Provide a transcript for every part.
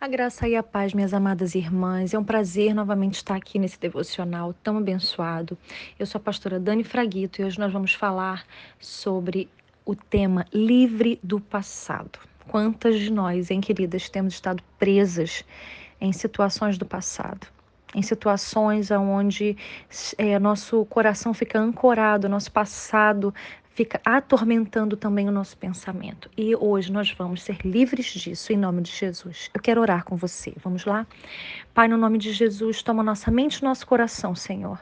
A graça e a paz, minhas amadas irmãs. É um prazer novamente estar aqui nesse devocional tão abençoado. Eu sou a pastora Dani Fraguito e hoje nós vamos falar sobre o tema livre do passado. Quantas de nós, hein, queridas, temos estado presas em situações do passado? Em situações onde é, nosso coração fica ancorado, nosso passado fica atormentando também o nosso pensamento. E hoje nós vamos ser livres disso em nome de Jesus. Eu quero orar com você. Vamos lá? Pai, no nome de Jesus, toma nossa mente e nosso coração, Senhor.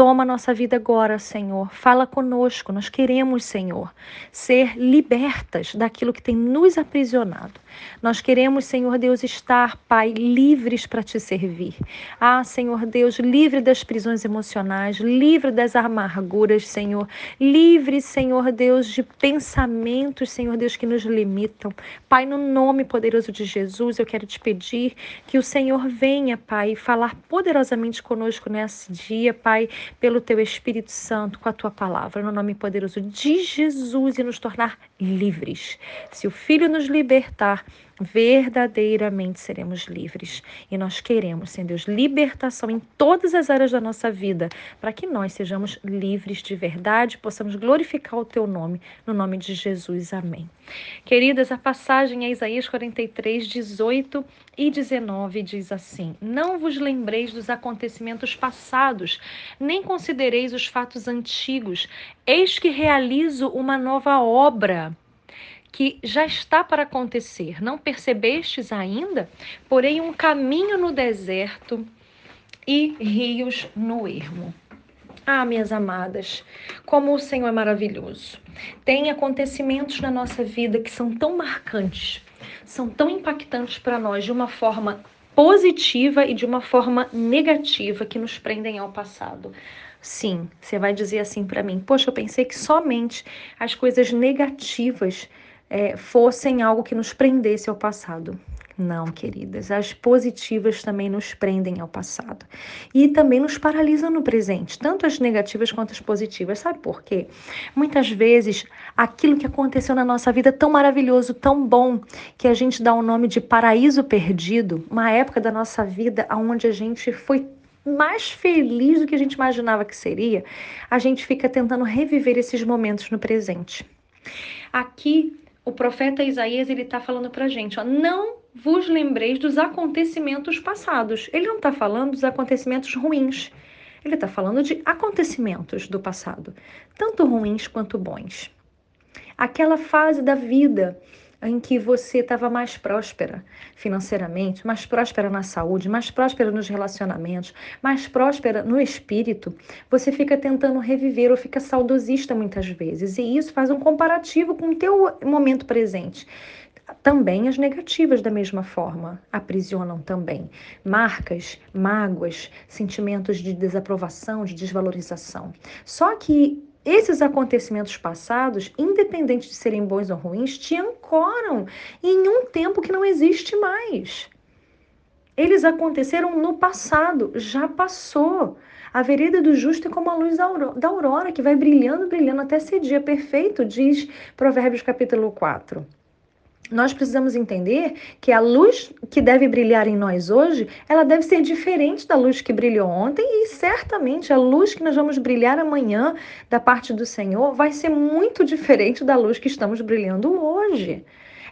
Toma nossa vida agora, Senhor. Fala conosco. Nós queremos, Senhor, ser libertas daquilo que tem nos aprisionado. Nós queremos, Senhor Deus, estar, Pai, livres para te servir. Ah, Senhor Deus, livre das prisões emocionais, livre das amarguras, Senhor. Livre, Senhor Deus, de pensamentos, Senhor Deus, que nos limitam. Pai, no nome poderoso de Jesus, eu quero te pedir que o Senhor venha, Pai, falar poderosamente conosco nesse dia, Pai pelo teu Espírito Santo, com a tua palavra, no nome poderoso de Jesus e nos tornar livres. Se o Filho nos libertar, verdadeiramente seremos livres. E nós queremos, Senhor Deus, libertação em todas as áreas da nossa vida, para que nós sejamos livres de verdade, possamos glorificar o teu nome, no nome de Jesus. Amém. Queridas, a passagem é Isaías 43, 18 e 19 diz assim: Não vos lembreis dos acontecimentos passados, nem considereis os fatos antigos. Eis que realizo uma nova obra que já está para acontecer. Não percebestes ainda? Porém, um caminho no deserto e rios no ermo. Ah, minhas amadas, como o Senhor é maravilhoso. Tem acontecimentos na nossa vida que são tão marcantes, são tão impactantes para nós de uma forma positiva e de uma forma negativa que nos prendem ao passado. Sim, você vai dizer assim para mim: Poxa, eu pensei que somente as coisas negativas é, fossem algo que nos prendesse ao passado. Não, queridas, as positivas também nos prendem ao passado e também nos paralisam no presente, tanto as negativas quanto as positivas. Sabe por quê? Muitas vezes aquilo que aconteceu na nossa vida é tão maravilhoso, tão bom, que a gente dá o nome de paraíso perdido, uma época da nossa vida onde a gente foi mais feliz do que a gente imaginava que seria, a gente fica tentando reviver esses momentos no presente. Aqui o profeta Isaías ele está falando para a gente, ó, não vos lembreis dos acontecimentos passados. Ele não está falando dos acontecimentos ruins. Ele está falando de acontecimentos do passado, tanto ruins quanto bons. Aquela fase da vida em que você estava mais próspera financeiramente, mais próspera na saúde, mais próspera nos relacionamentos, mais próspera no espírito, você fica tentando reviver ou fica saudosista muitas vezes. E isso faz um comparativo com o teu momento presente. Também as negativas, da mesma forma, aprisionam também. Marcas, mágoas, sentimentos de desaprovação, de desvalorização. Só que esses acontecimentos passados, independente de serem bons ou ruins, te ancoram em um tempo que não existe mais. Eles aconteceram no passado, já passou. A vereda do justo é como a luz da aurora, que vai brilhando, brilhando até ser dia perfeito, diz Provérbios capítulo 4 nós precisamos entender que a luz que deve brilhar em nós hoje, ela deve ser diferente da luz que brilhou ontem e certamente a luz que nós vamos brilhar amanhã da parte do Senhor vai ser muito diferente da luz que estamos brilhando hoje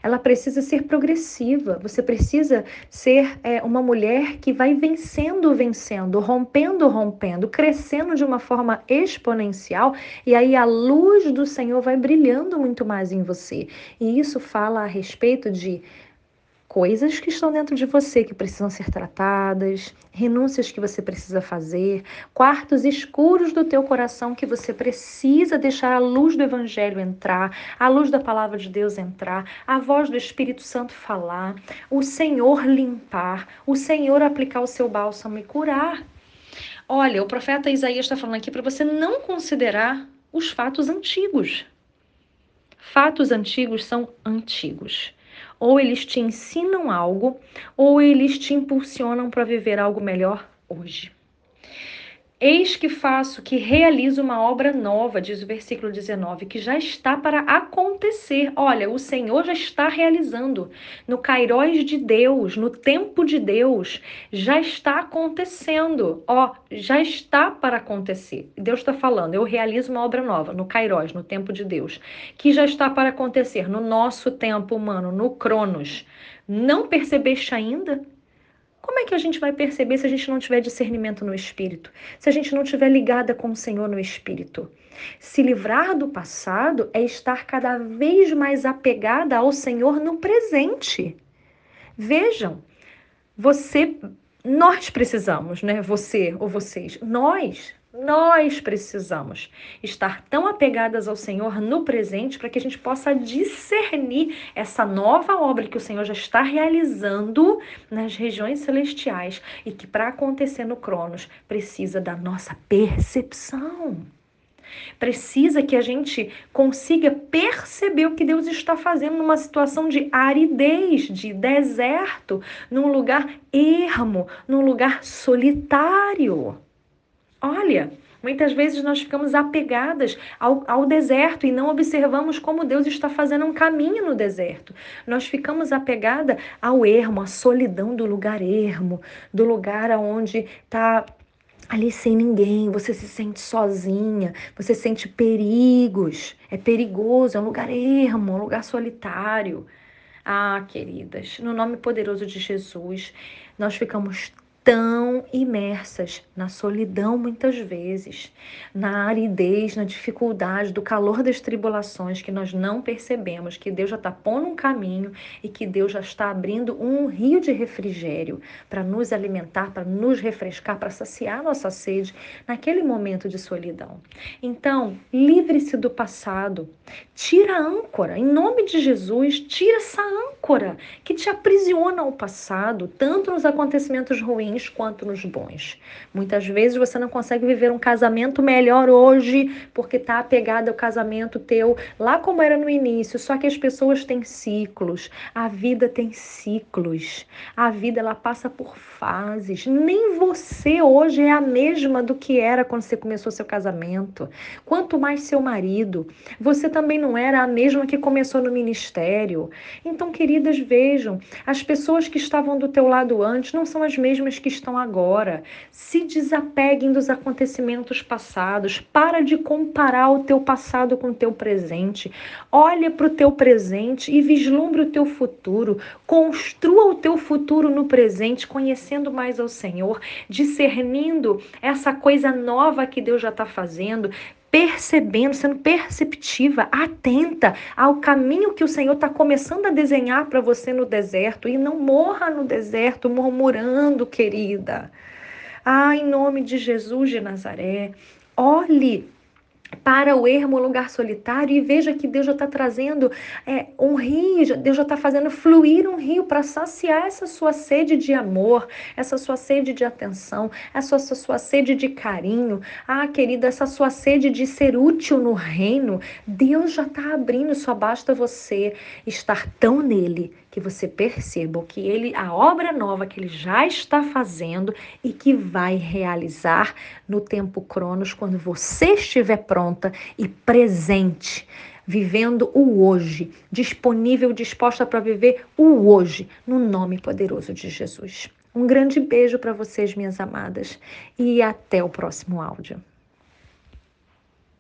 ela precisa ser progressiva. Você precisa ser é, uma mulher que vai vencendo, vencendo, rompendo, rompendo, crescendo de uma forma exponencial. E aí a luz do Senhor vai brilhando muito mais em você. E isso fala a respeito de coisas que estão dentro de você que precisam ser tratadas, renúncias que você precisa fazer, quartos escuros do teu coração que você precisa deixar a luz do evangelho entrar, a luz da palavra de Deus entrar, a voz do Espírito Santo falar, o Senhor limpar, o Senhor aplicar o seu bálsamo e curar. Olha, o profeta Isaías está falando aqui para você não considerar os fatos antigos. Fatos antigos são antigos. Ou eles te ensinam algo, ou eles te impulsionam para viver algo melhor hoje. Eis que faço, que realizo uma obra nova, diz o versículo 19, que já está para acontecer. Olha, o Senhor já está realizando. No Cairóis de Deus, no tempo de Deus, já está acontecendo. Ó, já está para acontecer. Deus está falando, eu realizo uma obra nova, no Cairóis, no tempo de Deus, que já está para acontecer no nosso tempo humano, no Cronos. Não percebeste ainda? Como é que a gente vai perceber se a gente não tiver discernimento no espírito? Se a gente não tiver ligada com o Senhor no espírito? Se livrar do passado é estar cada vez mais apegada ao Senhor no presente. Vejam, você, nós precisamos, né? Você ou vocês, nós nós precisamos estar tão apegadas ao Senhor no presente para que a gente possa discernir essa nova obra que o Senhor já está realizando nas regiões celestiais e que para acontecer no Cronos precisa da nossa percepção. Precisa que a gente consiga perceber o que Deus está fazendo numa situação de aridez, de deserto, num lugar ermo, num lugar solitário. Olha, muitas vezes nós ficamos apegadas ao, ao, deserto e não observamos como Deus está fazendo um caminho no deserto. Nós ficamos apegada ao ermo, à solidão do lugar ermo, do lugar onde está ali sem ninguém, você se sente sozinha, você sente perigos, é perigoso, é um lugar ermo, um lugar solitário. Ah, queridas, no nome poderoso de Jesus, nós ficamos tão imersas na solidão muitas vezes, na aridez, na dificuldade, do calor das tribulações que nós não percebemos que Deus já está pondo um caminho e que Deus já está abrindo um rio de refrigério para nos alimentar, para nos refrescar, para saciar nossa sede naquele momento de solidão. Então, livre-se do passado, tira a âncora, em nome de Jesus, tira essa âncora que te aprisiona ao passado, tanto nos acontecimentos ruins ruins quanto nos bons. Muitas vezes você não consegue viver um casamento melhor hoje porque está apegado ao casamento teu lá como era no início. Só que as pessoas têm ciclos, a vida tem ciclos, a vida ela passa por fases. Nem você hoje é a mesma do que era quando você começou seu casamento. Quanto mais seu marido, você também não era a mesma que começou no ministério. Então, queridas, vejam, as pessoas que estavam do teu lado antes não são as mesmas que estão agora. Se desapeguem dos acontecimentos passados. Para de comparar o teu passado com o teu presente. Olha para o teu presente e vislumbre o teu futuro. Construa o teu futuro no presente, conhecendo mais ao Senhor, discernindo essa coisa nova que Deus já está fazendo, percebendo, sendo perceptiva, atenta ao caminho que o Senhor está começando a desenhar para você no deserto. E não morra no deserto murmurando, querida. Ah, em nome de Jesus de Nazaré, olhe para o ermo, lugar solitário, e veja que Deus já está trazendo é, um rio, Deus já está fazendo fluir um rio para saciar essa sua sede de amor, essa sua sede de atenção, essa, essa sua sede de carinho. Ah, querida, essa sua sede de ser útil no reino. Deus já está abrindo, só basta você estar tão nele que você perceba que ele, a obra nova que ele já está fazendo e que vai realizar no tempo Cronos, quando você estiver pronta e presente, vivendo o hoje, disponível, disposta para viver o hoje, no nome poderoso de Jesus. Um grande beijo para vocês, minhas amadas, e até o próximo áudio.